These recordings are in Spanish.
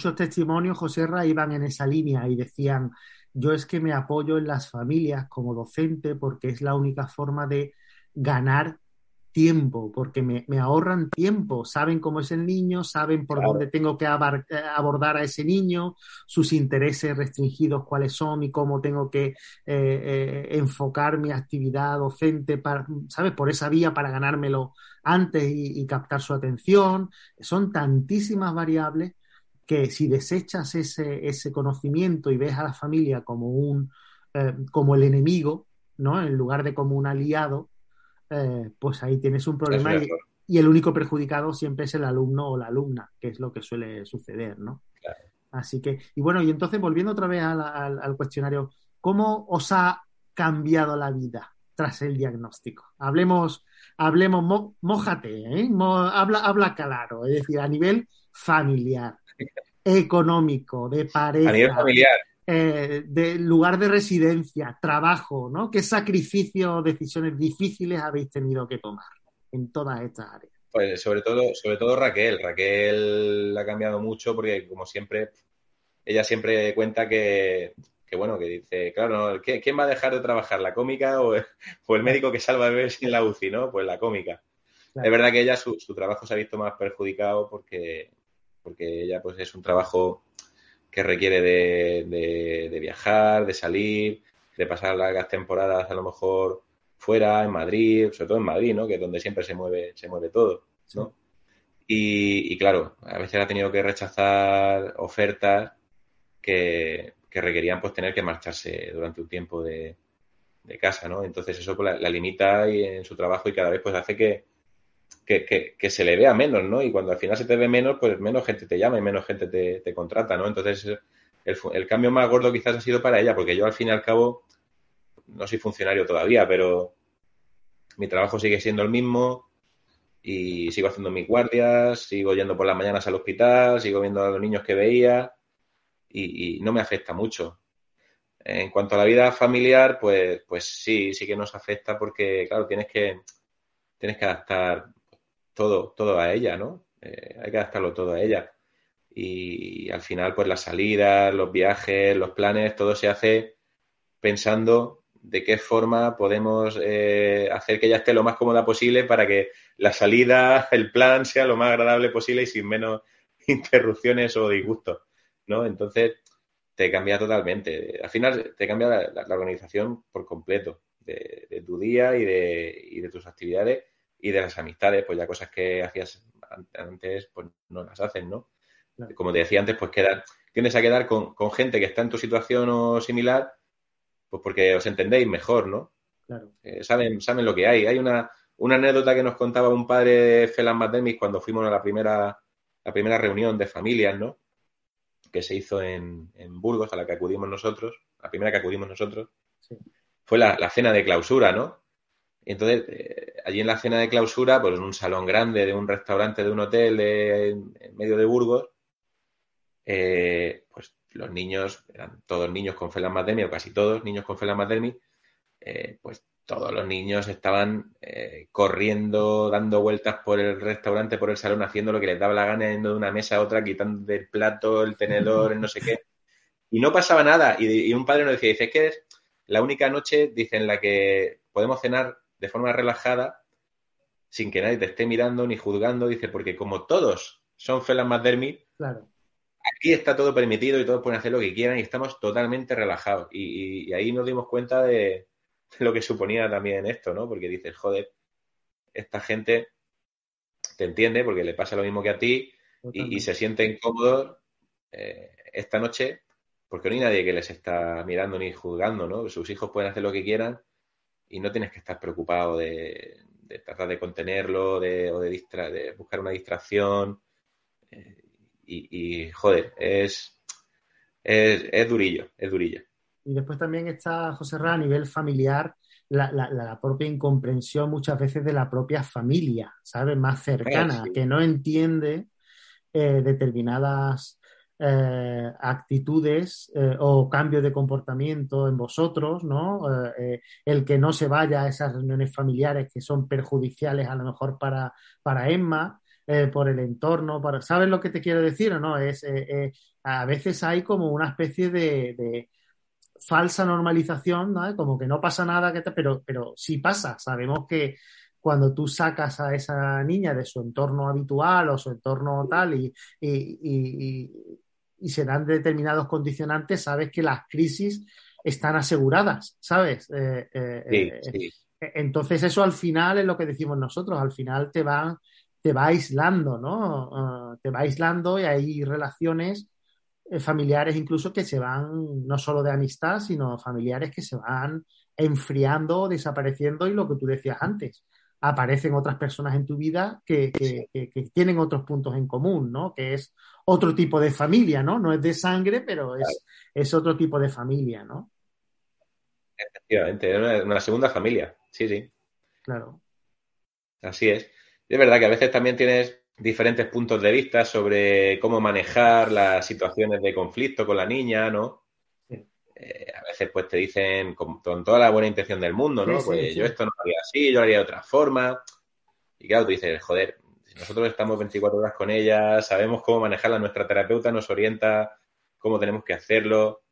Muchos testimonios, José Ra, iban en esa línea y decían, yo es que me apoyo en las familias como docente porque es la única forma de ganar tiempo, porque me, ahorran tiempo, saben cómo es el niño, saben por dónde tengo que eh, abordar a ese niño, sus intereses restringidos cuáles son y cómo tengo que eh, eh, enfocar mi actividad docente, para, ¿sabes? Por esa vía para ganármelo antes y, captar su atención. Son tantísimas variables que si desechas ese, ese conocimiento y ves a la familia como un como el enemigo, ¿no? En lugar de como un aliado, eh, pues ahí tienes un problema y, el único perjudicado siempre es el alumno o la alumna, que es lo que suele suceder, ¿no? Así que, y bueno, y entonces volviendo otra vez al, cuestionario, ¿cómo os ha cambiado la vida tras el diagnóstico? Hablemos, hablemos, mójate, ¿eh? habla, habla claro, es decir, a nivel familiar, económico, de pareja. A nivel familiar. Eh, de lugar de residencia, trabajo, ¿no? ¿Qué sacrificios, decisiones difíciles habéis tenido que tomar en todas estas áreas? Pues sobre todo, sobre todo Raquel. Raquel ha cambiado mucho porque, como siempre, ella siempre cuenta que, bueno, que dice, claro, ¿quién va a dejar de trabajar? ¿La cómica o, el médico que salva bebés en la UCI, no? Pues la cómica. Es verdad que ella, su, su, trabajo se ha visto más perjudicado porque, porque ella, pues, es un trabajo que requiere de, viajar, de salir, de pasar largas temporadas a lo mejor fuera, en Madrid, sobre todo en Madrid, ¿no? Que es donde siempre se mueve, se mueve todo, ¿no? Y, claro, a veces ha tenido que rechazar ofertas que, requerían pues tener que marcharse durante un tiempo de, casa, ¿no? Entonces eso pues, la, la, limita en su trabajo y cada vez pues hace que, que, se le vea menos, ¿no? Y cuando al final se te ve menos, pues menos gente te llama y menos gente te, contrata, ¿no? Entonces, el, cambio más gordo quizás ha sido para ella, porque yo al fin y al cabo no soy funcionario todavía, pero mi trabajo sigue siendo el mismo y sigo haciendo mis guardias, sigo yendo por las mañanas al hospital, sigo viendo a los niños que veía y, no me afecta mucho. En cuanto a la vida familiar, pues, pues sí, sí que nos afecta porque, claro, tienes que, tienes que adaptar todo, todo a ella, ¿no? Eh, hay que adaptarlo todo a ella. Y, al final, pues las salidas, los viajes, los planes, todo se hace pensando de qué forma podemos eh, hacer que ella esté lo más cómoda posible para que la salida, el plan sea lo más agradable posible y sin menos interrupciones o disgustos, ¿no? Entonces, te cambia totalmente. Al final, te cambia la, organización por completo de, tu día y de, y de tus actividades y de las amistades, pues ya cosas que hacías antes, pues no las hacen, ¿no? Como te decía antes, pues quedar, tiendes a quedar con, gente que está en tu situación o similar, pues porque os entendéis mejor, ¿no? Claro. Eh, saben, saben lo que hay. Hay una, una anécdota que nos contaba un padre de Felan Mademis cuando fuimos a la primera, la primera reunión de familias, ¿no? Que se hizo en, en Burgos, a la que acudimos nosotros, la primera que acudimos nosotros. Fue la, la cena de clausura, ¿no? Entonces, eh, allí en la cena de clausura, pues en un salón grande de un restaurante de un hotel en, medio de Burgos, eh, pues los niños, eran todos niños con Felan Matermi, o casi todos niños con Felan Matermi, eh, pues todos los niños estaban corriendo, dando vueltas por el restaurante, por el salón, haciendo lo que les daba la gana, yendo de una mesa a otra, quitando el plato, el tenedor, no sé qué. Y no pasaba nada. Y, un padre nos decía, dice, es que es la única noche, dice, en la que podemos cenar de forma relajada, sin que nadie te esté mirando ni juzgando, dice, porque como todos son Felan Madermi, claro. aquí está todo permitido y todos pueden hacer lo que quieran y estamos totalmente relajados. Y, ahí nos dimos cuenta de, lo que suponía también esto, ¿no? Porque dices, joder, esta gente te entiende porque le pasa lo mismo que a ti y, se siente incómodos eh, esta noche porque no hay nadie que les está mirando ni juzgando, ¿no? Sus hijos pueden hacer lo que quieran y no tienes que estar preocupado de, tratar de contenerlo de, o de, de buscar una distracción. Eh, y, joder, es, es, durillo, es durillo. Y después también está, José Ra, a nivel familiar, la, propia incomprensión muchas veces de la propia familia, ¿sabes? Más cercana, que no entiende eh, determinadas eh, actitudes eh, o cambios de comportamiento en vosotros, ¿no? el que no se vaya a esas reuniones familiares que son perjudiciales a lo mejor para, para Emma, por el entorno, ¿sabes lo que te quiero decir no? Es, a veces hay como una especie de, falsa normalización, ¿no? Como que no pasa nada, pero, pero sí pasa. Sabemos que cuando tú sacas a esa niña de su entorno habitual o su entorno tal y, se dan determinados condicionantes, sabes que las crisis están aseguradas, ¿sabes? Eh, eh, eh, entonces eso al final es lo que decimos nosotros, al final te va, te va aislando, ¿no? Ah, te va aislando y hay relaciones familiares incluso que se van, no solo de amistad, sino familiares que se van enfriando, desapareciendo y lo que tú decías antes, aparecen otras personas en tu vida que, tienen otros puntos en común, ¿no? Que es otro tipo de familia, ¿no? No es de sangre, pero es, es otro tipo de familia, ¿no? Efectivamente, es una, segunda familia, sí, sí. Claro. Así es. Es verdad que a veces también tienes diferentes puntos de vista sobre cómo manejar las situaciones de conflicto con la niña, ¿no? Eh, a veces pues te dicen con, toda la buena intención del mundo, ¿no? pues yo esto no lo haría así, yo lo haría de otra forma. Y claro, tú dices, joder, nosotros estamos 24 horas con ella, sabemos cómo manejarla, nuestra terapeuta nos orienta cómo tenemos que hacerlo.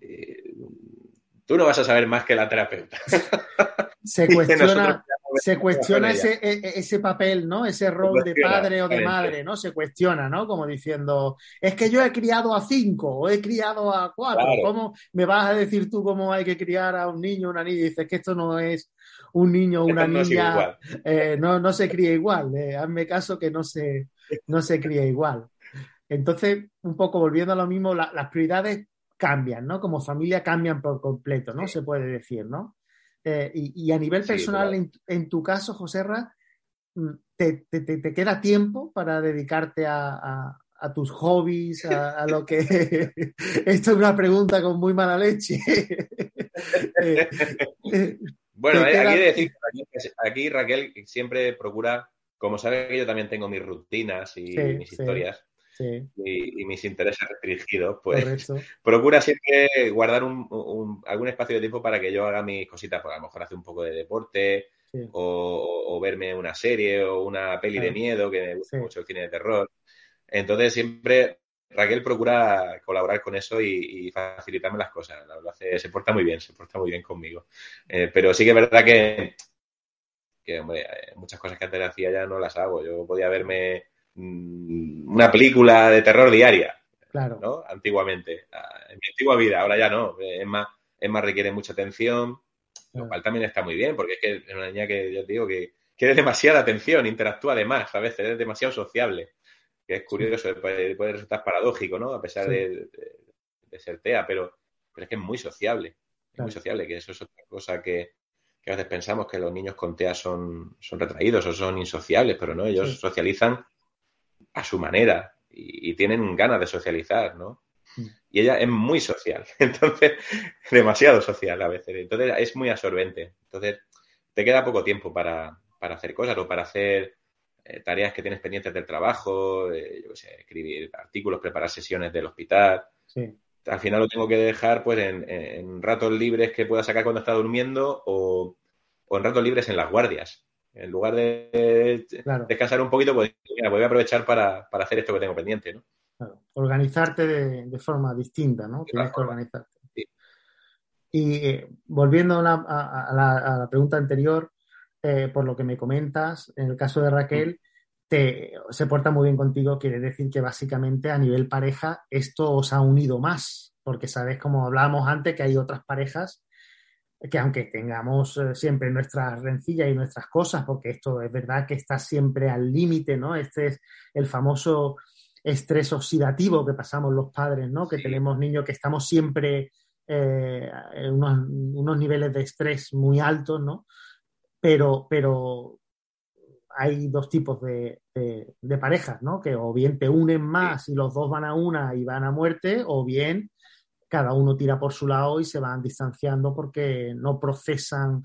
Eh, tú no vas a saber más que la terapeuta. Se cuestiona, se cuestiona ese, e, e, ese, papel, ¿no? Ese rol de padre o de madre, ¿no? Se cuestiona, ¿no? Como diciendo, es que yo he criado a cinco o he criado a cuatro. ¿Cómo me vas a decir tú cómo hay que criar a un niño o una niña? Y dices que esto no es un niño o una niña, eh, no, no se cría igual. Eh, hazme caso que no se, no se cría igual. Entonces, un poco volviendo a lo mismo, las prioridades cambian, ¿no? Como familia cambian por completo, ¿no? Se puede decir, ¿no? Eh, y, a nivel personal, en, tu caso, Joserra, mm, ¿te, te, queda tiempo para dedicarte a, tus hobbies, a, lo que... Esto es una pregunta con muy mala leche. Eh, eh, bueno, aquí, decir, aquí, Raquel siempre procura, como sabe que yo también tengo mis rutinas y mis historias, y, mis intereses restringidos, pues procura siempre guardar un, algún espacio de tiempo para que yo haga mis cositas, pues a lo mejor hace un poco de deporte o, verme una serie o una peli de miedo, que me gusta mucho el cine de terror. Entonces siempre Raquel procura colaborar con eso y, facilitarme las cosas. La verdad, se porta muy bien, se porta muy bien conmigo. Eh, pero sí que es verdad que, que hombre, eh, muchas cosas que antes hacía ya no las hago. Yo podía verme una película de terror diaria. Claro. ¿no? Antiguamente. Ah, en mi antigua vida, ahora ya no. Es más, es más requiere mucha atención, lo cual también está muy bien, porque es que es una niña que, yo digo, que quiere demasiada atención, interactúa además, a veces es demasiado sociable. Que es curioso, puede, resultar paradójico, ¿no? A pesar de, ser TEA, pero, pero es que es muy sociable. muy sociable, que eso es otra cosa que, a veces pensamos que los niños con TEA son, son retraídos o son insociables, pero no, ellos socializan a su manera y, tienen ganas de socializar, ¿no? Mm. Y ella es muy social, entonces, demasiado social a veces, entonces es muy absorbente. Entonces, te queda poco tiempo para, hacer cosas o para hacer eh, tareas que tienes pendientes del trabajo, eh, yo sé, escribir artículos, preparar sesiones del hospital. Al final lo tengo que dejar pues en, ratos libres que pueda sacar cuando está durmiendo o, o en ratos libres en las guardias. En lugar de descansar un poquito, pues voy a aprovechar para, hacer esto que tengo pendiente, ¿no? Organizarte de, forma distinta, ¿no? Tienes que organizarte. Y eh, volviendo a, la, pregunta anterior, eh, por lo que me comentas, en el caso de Raquel, te, se porta muy bien contigo, quiere decir que básicamente a nivel pareja esto os ha unido más, porque sabes, como hablábamos antes, que hay otras parejas que aunque tengamos eh, siempre nuestras rencillas y nuestras cosas, porque esto es verdad que está siempre al límite, ¿no? Este es el famoso estrés oxidativo que pasamos los padres, ¿no? Que tenemos niños que estamos siempre eh, en unos, niveles de estrés muy altos, ¿no? Pero, pero hay dos tipos de, de, parejas, ¿no? Que o bien te unen más y los dos van a una y van a muerte, o bien cada uno tira por su lado y se van distanciando porque no procesan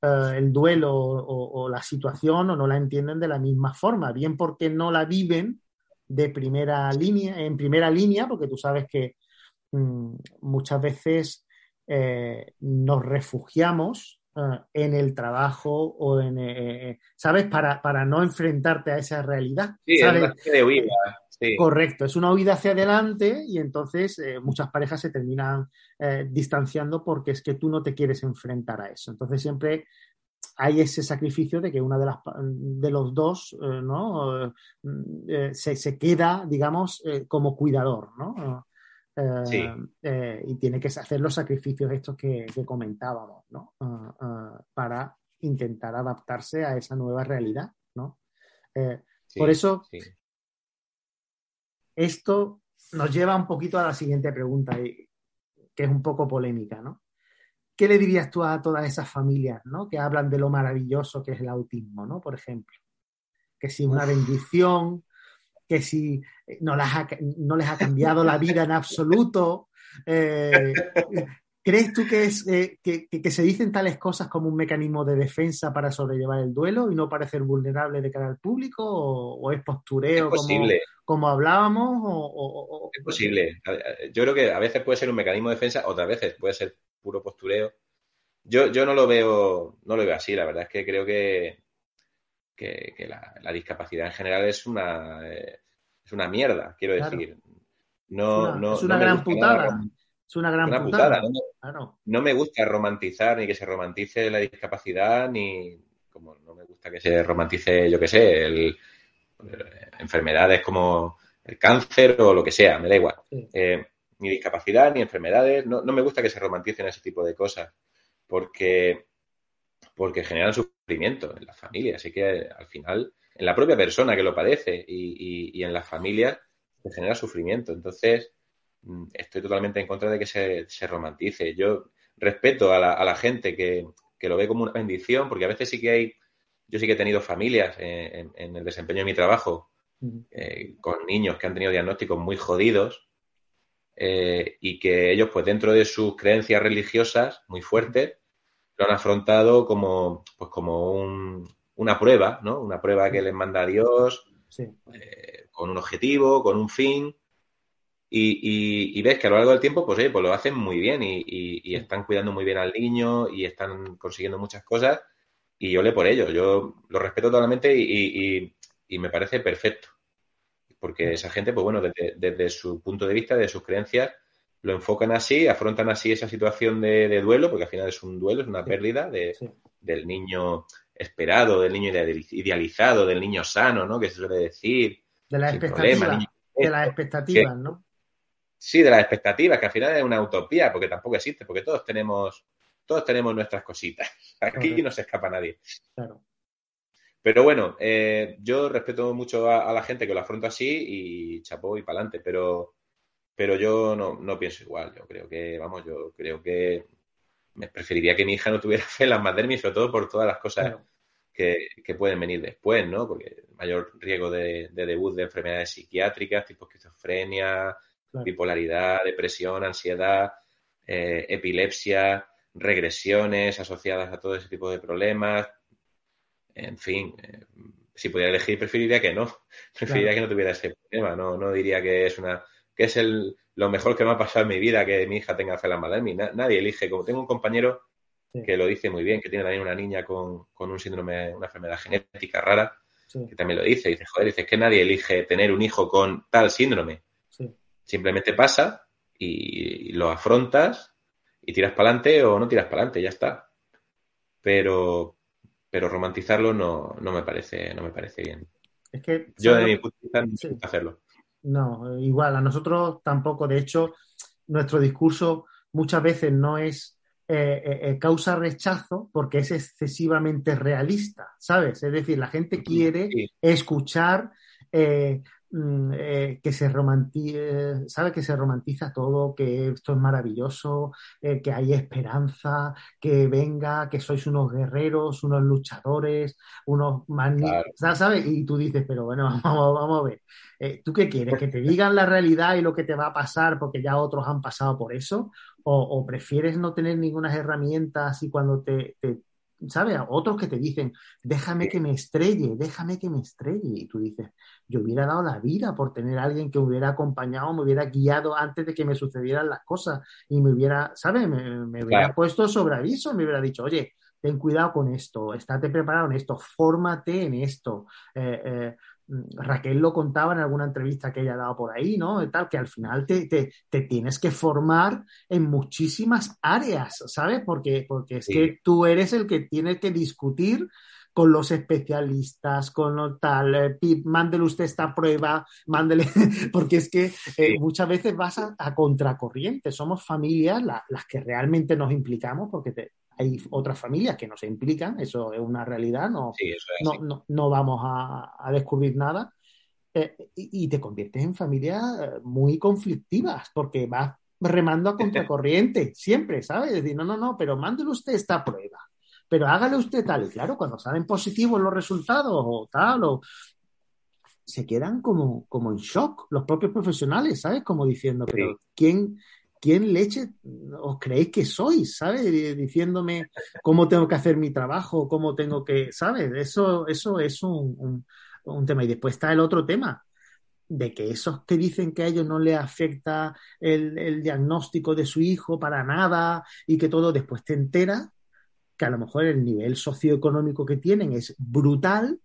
eh, el duelo o, la situación o no la entienden de la misma forma, bien porque no la viven de primera línea, en primera línea, porque tú sabes que mm, muchas veces eh, nos refugiamos eh, en el trabajo o en, ¿sabes? Para, para no enfrentarte a esa realidad. Sí, ¿sabes? de huida. Correcto, es una huida hacia adelante y entonces eh, muchas parejas se terminan eh, distanciando porque es que tú no te quieres enfrentar a eso. Entonces siempre hay ese sacrificio de que una de las de los dos eh, ¿no? se, queda, digamos, como cuidador, ¿no? y tiene que hacer los sacrificios estos que, comentábamos, ¿no? para intentar adaptarse a esa nueva realidad, ¿no? por eso esto nos lleva un poquito a la siguiente pregunta, que es un poco polémica, ¿no? ¿Qué le dirías tú a todas esas familias, ¿no? Que hablan de lo maravilloso que es el autismo, ¿no? Por ejemplo, que si una bendición, que si no, no les ha cambiado la vida en absoluto, eh, ¿Crees tú que, es, eh, que, se dicen tales cosas como un mecanismo de defensa para sobrellevar el duelo y no parecer vulnerable de cara al público? ¿O, es postureo Como, hablábamos? O, Es posible. Yo creo que a veces puede ser un mecanismo de defensa, otras veces puede ser puro postureo. Yo, yo no lo veo no lo veo así, la verdad es que creo que, que, la, discapacidad en general es una, eh, es una mierda, quiero decir. No, no, es una gran putada. Es una gran putada. ¿no? me gusta romantizar ni que se romantice la discapacidad, ni como no me gusta que se romantice, yo qué sé, el, eh, enfermedades como el cáncer o lo que sea, me da igual. Eh, ni discapacidad, ni enfermedades, no, me gusta que se romanticen ese tipo de cosas, porque, porque generan sufrimiento en la familia. Así que al final, en la propia persona que lo padece y, y, y en las familias, se genera sufrimiento. Entonces, estoy totalmente en contra de que se, romantice. Yo respeto a la, gente que, lo ve como una bendición, porque a veces sí que hay, yo sí que he tenido familias en, el desempeño de mi trabajo eh, con niños que han tenido diagnósticos muy jodidos eh, y que ellos, pues dentro de sus creencias religiosas muy fuertes, lo han afrontado como, pues como una prueba, ¿no? Una prueba que les manda Dios eh, con un objetivo, con un fin y, ves que a lo largo del tiempo, pues, pues lo hacen muy bien y, están cuidando muy bien al niño y están consiguiendo muchas cosas y yo le por ello. Yo lo respeto totalmente y, me parece perfecto. Porque esa gente, pues bueno, desde, su punto de vista, de sus creencias, lo enfocan así, afrontan así esa situación de, duelo, porque al final es un duelo, es una pérdida de, del niño esperado, del niño idealizado, del niño sano, ¿no? Que se suele decir. De las expectativas. De las expectativas, ¿no? Sí, de las expectativas, que al final es una utopía, porque tampoco existe, porque todos tenemos, todos tenemos nuestras cositas. Aquí no se escapa nadie. Claro. Pero bueno, eh, yo respeto mucho a, la gente que lo afronta así y chapó y para adelante, pero, pero yo no, pienso igual. Yo creo que, vamos, yo creo que me preferiría que mi hija no tuviera fe en las madermis, sobre todo por todas las cosas que, pueden venir después, ¿no? Porque mayor riesgo de, de debut de enfermedades psiquiátricas, tipo esquizofrenia, bipolaridad, depresión, ansiedad, eh, epilepsia, regresiones asociadas a todo ese tipo de problemas. En fin, eh, si pudiera elegir, preferiría que no. Preferiría que no tuviera ese problema. No, no diría que es una que es el, lo mejor que me ha pasado en mi vida que mi hija tenga mí nadie elige. Como tengo un compañero que lo dice muy bien, que tiene también una niña con, un síndrome, una enfermedad genética rara, que también lo dice. Dice, joder, dice que nadie elige tener un hijo con tal síndrome. Simplemente pasa y lo afrontas y tiras para adelante o no tiras para adelante, ya está. Pero, pero romantizarlo no, no, me parece, no me parece bien. Es que, Yo de mi punto de vista no hacerlo. No, igual, a nosotros tampoco. De hecho, nuestro discurso muchas veces no es eh, eh, eh, causa rechazo porque es excesivamente realista, ¿sabes? Es decir, la gente quiere escuchar eh, que se romantiza, sabe que se romantiza todo, que esto es maravilloso, eh, que hay esperanza, que venga, que sois unos guerreros, unos luchadores, unos magníficos, ¿sabes? Y tú dices, pero bueno, vamos, vamos a ver, eh, ¿tú qué quieres? ¿Que te digan la realidad y lo que te va a pasar porque ya otros han pasado por eso? ¿O, prefieres no tener ninguna herramientas y cuando te, te ¿sabes? Otros que te dicen, déjame que me estrelle, déjame que me estrelle. Y tú dices, yo hubiera dado la vida por tener a alguien que me hubiera acompañado, me hubiera guiado antes de que me sucedieran las cosas y me hubiera, ¿sabes? Me, hubiera puesto sobre aviso, me hubiera dicho, oye, ten cuidado con esto, estate preparado en esto, fórmate en esto. Eh, eh, Raquel lo contaba en alguna entrevista que ella ha dado por ahí, ¿no? Tal, que al final te, tienes que formar en muchísimas áreas, ¿sabes? Porque, porque es que tú eres el que tiene que discutir con los especialistas, con lo tal, eh, mándele usted esta prueba, mándele, porque es que eh, muchas veces vas a, contracorriente, somos familias las que realmente nos implicamos, porque te, hay otras familias que no se implican, eso es una realidad, no, no, vamos a, descubrir nada. Eh, y, te conviertes en familias eh, muy conflictivas porque vas remando a contracorriente siempre, ¿sabes? Es decir, no, no, no, pero mándele usted esta prueba, pero hágale usted tal. Y claro, cuando salen positivos los resultados o tal, o se quedan como, como en shock los propios profesionales, ¿sabes? Como diciendo, pero ¿quién, ¿quién leche os creéis que sois? ¿Sabes? Diciéndome cómo tengo que hacer mi trabajo, cómo tengo que, ¿sabes? Eso, eso es un, tema. Y después está el otro tema, de que esos que dicen que a ellos no les afecta el, el diagnóstico de su hijo para nada y que todo después te entera que a lo mejor el nivel socioeconómico que tienen es brutal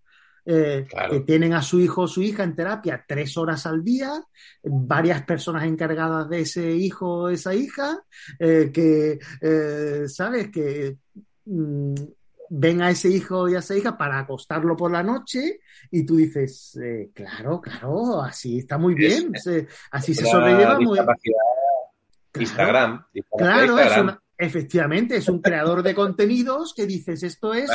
eh, que tienen a su hijo o su hija en terapia tres horas al día, varias personas encargadas de ese hijo o esa hija, eh, que, eh, ¿sabes? Que mm, ven a ese hijo y a esa hija para acostarlo por la noche y tú dices, claro, claro, así está muy bien, así se sobrelleva muy bien. Instagram, Claro, Es una, Efectivamente, es un creador de contenidos que dices, esto es,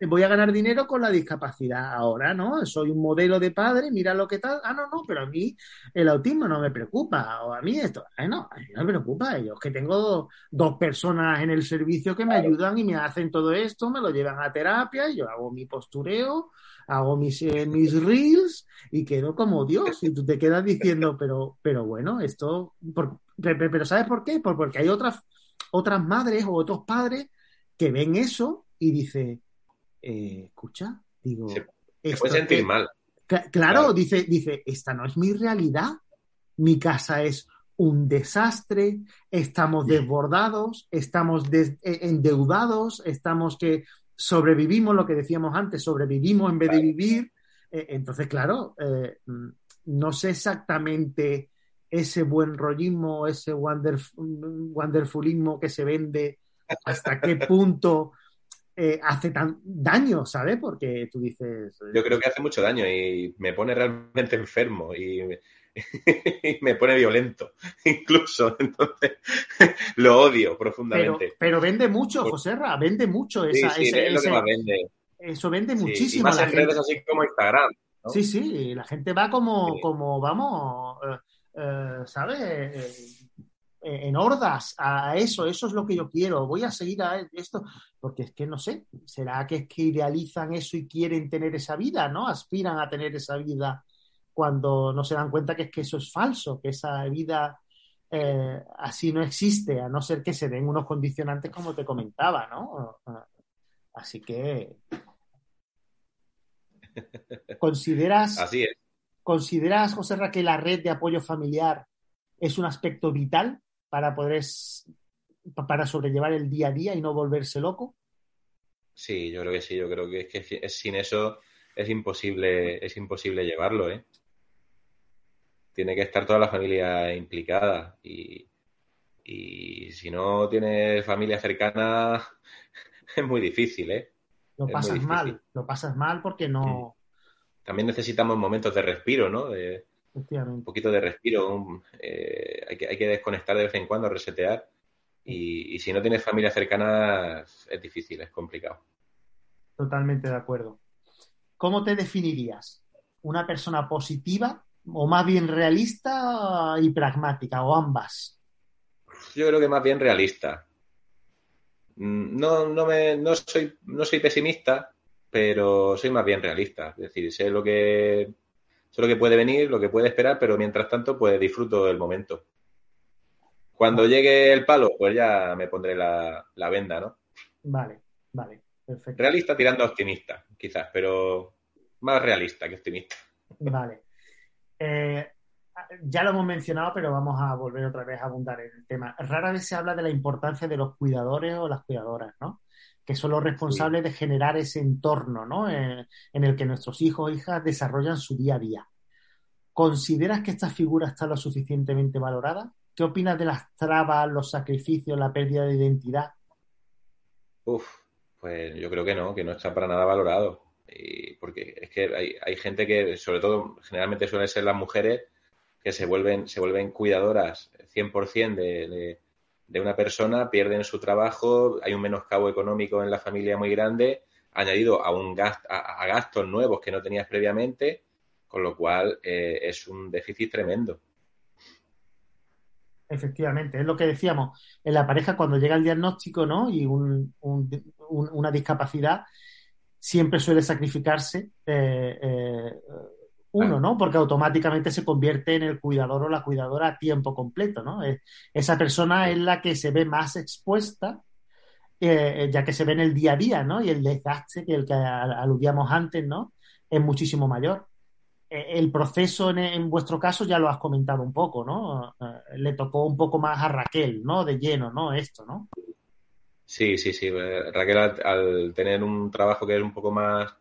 voy a ganar dinero con la discapacidad ahora, ¿no? Soy un modelo de padre, mira lo que tal. Ah, no, no, pero a mí el autismo no me preocupa, o a mí esto, ah, no, a mí no me preocupa. Yo es que tengo dos personas en el servicio que me ayudan y me hacen todo esto, me lo llevan a terapia, y yo hago mi postureo, hago mis, eh, mis reels y quedo como Dios. Y tú te quedas diciendo, pero, pero bueno, esto, pero ¿sabes por qué? porque hay otras otras madres o otros padres que ven eso y dice, eh, escucha, digo, se, puede sentir mal. Claro, dice, dice, esta no es mi realidad. Mi casa es un desastre, estamos desbordados, estamos eh, endeudados, estamos que sobrevivimos, lo que decíamos antes, sobrevivimos en vez de vivir. Eh, entonces, claro, no sé exactamente ese buen rollismo, ese wonderfulismo que se vende, hasta qué punto eh, hace tan daño, ¿sabes? Porque tú dices... Yo creo que hace mucho daño y me pone realmente enfermo y, me pone violento, incluso. Entonces, lo odio profundamente. Pero, vende mucho, José Ra, vende mucho esa, sí, es lo que más vende. Eso vende muchísimo. más en redes así como Instagram. Sí, sí, la gente va como, como vamos, eh, eh, ¿sabes? Eh, en hordas a eso, eso es lo que yo quiero, voy a seguir a esto, porque es que no sé, será que es que idealizan eso y quieren tener esa vida, ¿no? Aspiran a tener esa vida cuando no se dan cuenta que es que eso es falso, que esa vida eh, así no existe, a no ser que se den unos condicionantes como te comentaba, ¿no? Así que consideras Así es. ¿Consideras, José Ra, que la red de apoyo familiar es un aspecto vital para poder para sobrellevar el día a día y no volverse loco? Sí, yo creo que sí. Yo creo que, es que sin eso es imposible, es imposible llevarlo, ¿eh? Tiene que estar toda la familia implicada y, si no tienes familia cercana es muy difícil, ¿eh? Lo pasas mal, lo pasas mal porque no, también necesitamos momentos de respiro, ¿no? un poquito de respiro, eh, hay, que, hay, que, desconectar de vez en cuando, resetear. Y, si no tienes familia cercana, es difícil, es complicado. Totalmente de acuerdo. ¿Cómo te definirías? ¿Una persona positiva o más bien realista y pragmática, o ambas. Yo creo que más bien realista. Mm, no, no, me, no, soy, no soy pesimista, pero soy más bien realista. Es decir, sé lo que sé lo que puede venir, lo que puede esperar, pero mientras tanto, pues disfruto del momento. Cuando llegue el palo, pues ya me pondré la, la venda, ¿no? Vale, vale, perfecto. Realista tirando a optimista, quizás, pero más realista que optimista. Vale. Eh, ya lo hemos mencionado, pero vamos a volver otra vez a abundar en el tema. Rara vez se habla de la importancia de los cuidadores o las cuidadoras, ¿no? Que son los responsables de generar ese entorno, ¿no? Eh, en el que nuestros hijos o hijas desarrollan su día a día. ¿Consideras que esta figura está lo suficientemente valorada? ¿Qué opinas de las trabas, los sacrificios, la pérdida de identidad? Uf, pues yo creo que no, que no está para nada valorado. Y porque es que hay, hay gente que, sobre todo, generalmente suelen ser las mujeres, que se vuelven, se vuelven cuidadoras 100% de, de, de una persona, pierden su trabajo, hay un menoscabo económico en la familia muy grande, añadido a, un gast, a, gastos nuevos que no tenías previamente, con lo cual eh, es un déficit tremendo. Efectivamente, es lo que decíamos, en la pareja cuando llega el diagnóstico ¿no? y un, una discapacidad, siempre suele sacrificarse eh, eh, uno, ¿no? Porque automáticamente se convierte en el cuidador o la cuidadora a tiempo completo, ¿no? Esa persona es la que se ve más expuesta, eh, ya que se ve en el día a día, ¿no? Y el desgaste, que el que aludíamos antes, ¿no? Es muchísimo mayor. Eh, el proceso en, en, vuestro caso ya lo has comentado un poco, ¿no? Eh, le tocó un poco más a Raquel, ¿no? De lleno, ¿no? Esto, ¿no? Sí, sí, sí. Raquel al, al tener un trabajo que es un poco más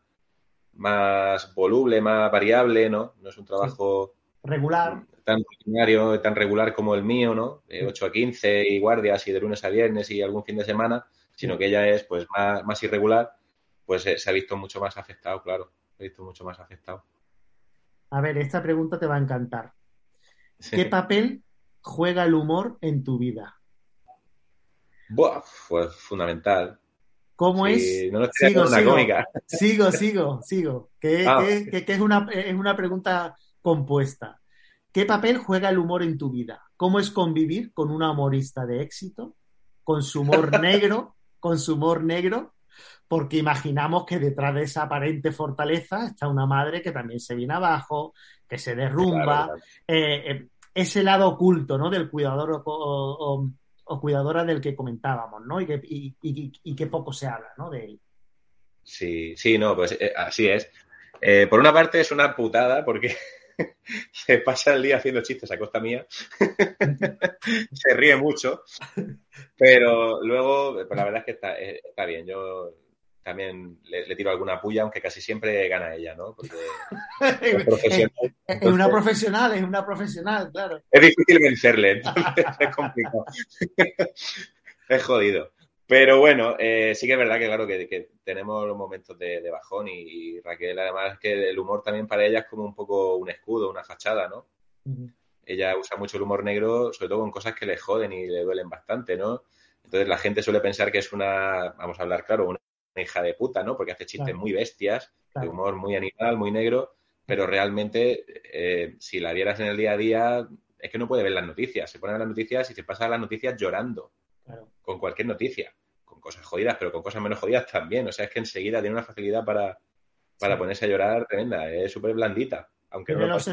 más voluble, más variable, ¿no? No es un trabajo regular. Tan rutinario, tan regular como el mío, ¿no? De 8 a 15 y guardias y de lunes a viernes y algún fin de semana, sino que ella es pues más, más irregular, pues eh, se ha visto mucho más afectado, claro. Se ha visto mucho más afectado. A ver, esta pregunta te va a encantar. ¿Qué papel juega el humor en tu vida? Buah, pues fundamental. ¿Cómo sí, es? No sigo, una sigo, cómica. sigo, sigo, sigo. Que, ah, que, es, una, es una pregunta compuesta. ¿Qué papel juega el humor en tu vida? ¿Cómo es convivir con una humorista de éxito? Con su humor negro, con su humor negro, porque imaginamos que detrás de esa aparente fortaleza está una madre que también se viene abajo, que se derrumba. Claro, claro. Eh, ese lado oculto, ¿no? Del cuidador o, o, o cuidadora del que comentábamos, ¿no? Y que, y, y, y que poco se habla, ¿no? De él. Sí, sí, no, pues eh, así es. Eh, por una parte es una putada porque se pasa el día haciendo chistes a costa mía, se ríe mucho, pero luego, pues la verdad es que está, eh, está bien. Yo también le, le, tiro alguna puya, aunque casi siempre gana ella, ¿no? Porque es profesional. Es, una profesional, es una profesional, claro. Es difícil vencerle, entonces es complicado. es jodido. Pero bueno, eh, sí que es verdad que, claro, que, que tenemos los momentos de, de bajón y, y, Raquel, además, que el humor también para ella es como un poco un escudo, una fachada, ¿no? Uh -huh. Ella usa mucho el humor negro, sobre todo con cosas que le joden y le duelen bastante, ¿no? Entonces la gente suele pensar que es una, vamos a hablar claro, una hija de puta, ¿no? Porque hace chistes claro. muy bestias, claro. de humor muy animal, muy negro, pero realmente, eh, si la vieras en el día a día, es que no puede ver las noticias. Se pone a las noticias y se pasa las noticias llorando. Claro. Con cualquier noticia. Con cosas jodidas, pero con cosas menos jodidas también. O sea, es que enseguida tiene una facilidad para, para sí. ponerse a llorar tremenda. Es súper blandita. Aunque no los,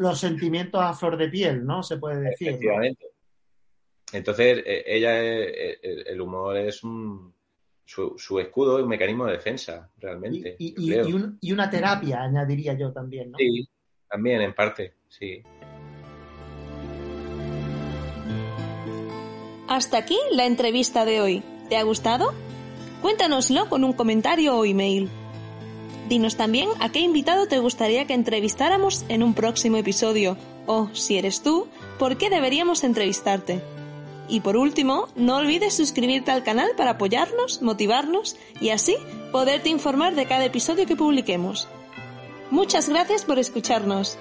los, sentimientos a flor de piel, ¿no? Se puede decir. Efectivamente. ¿no? Entonces, eh, ella, eh, el humor es un su, su, escudo y un mecanismo de defensa, realmente. Y, y, y, un, y, una terapia, añadiría yo también, ¿no? Sí, también, en parte, sí. Hasta aquí la entrevista de hoy. ¿Te ha gustado? Cuéntanoslo con un comentario o email. Dinos también a qué invitado te gustaría que entrevistáramos en un próximo episodio o, si eres tú, por qué deberíamos entrevistarte. Y por último, no olvides suscribirte al canal para apoyarnos, motivarnos y así poderte informar de cada episodio que publiquemos. Muchas gracias por escucharnos.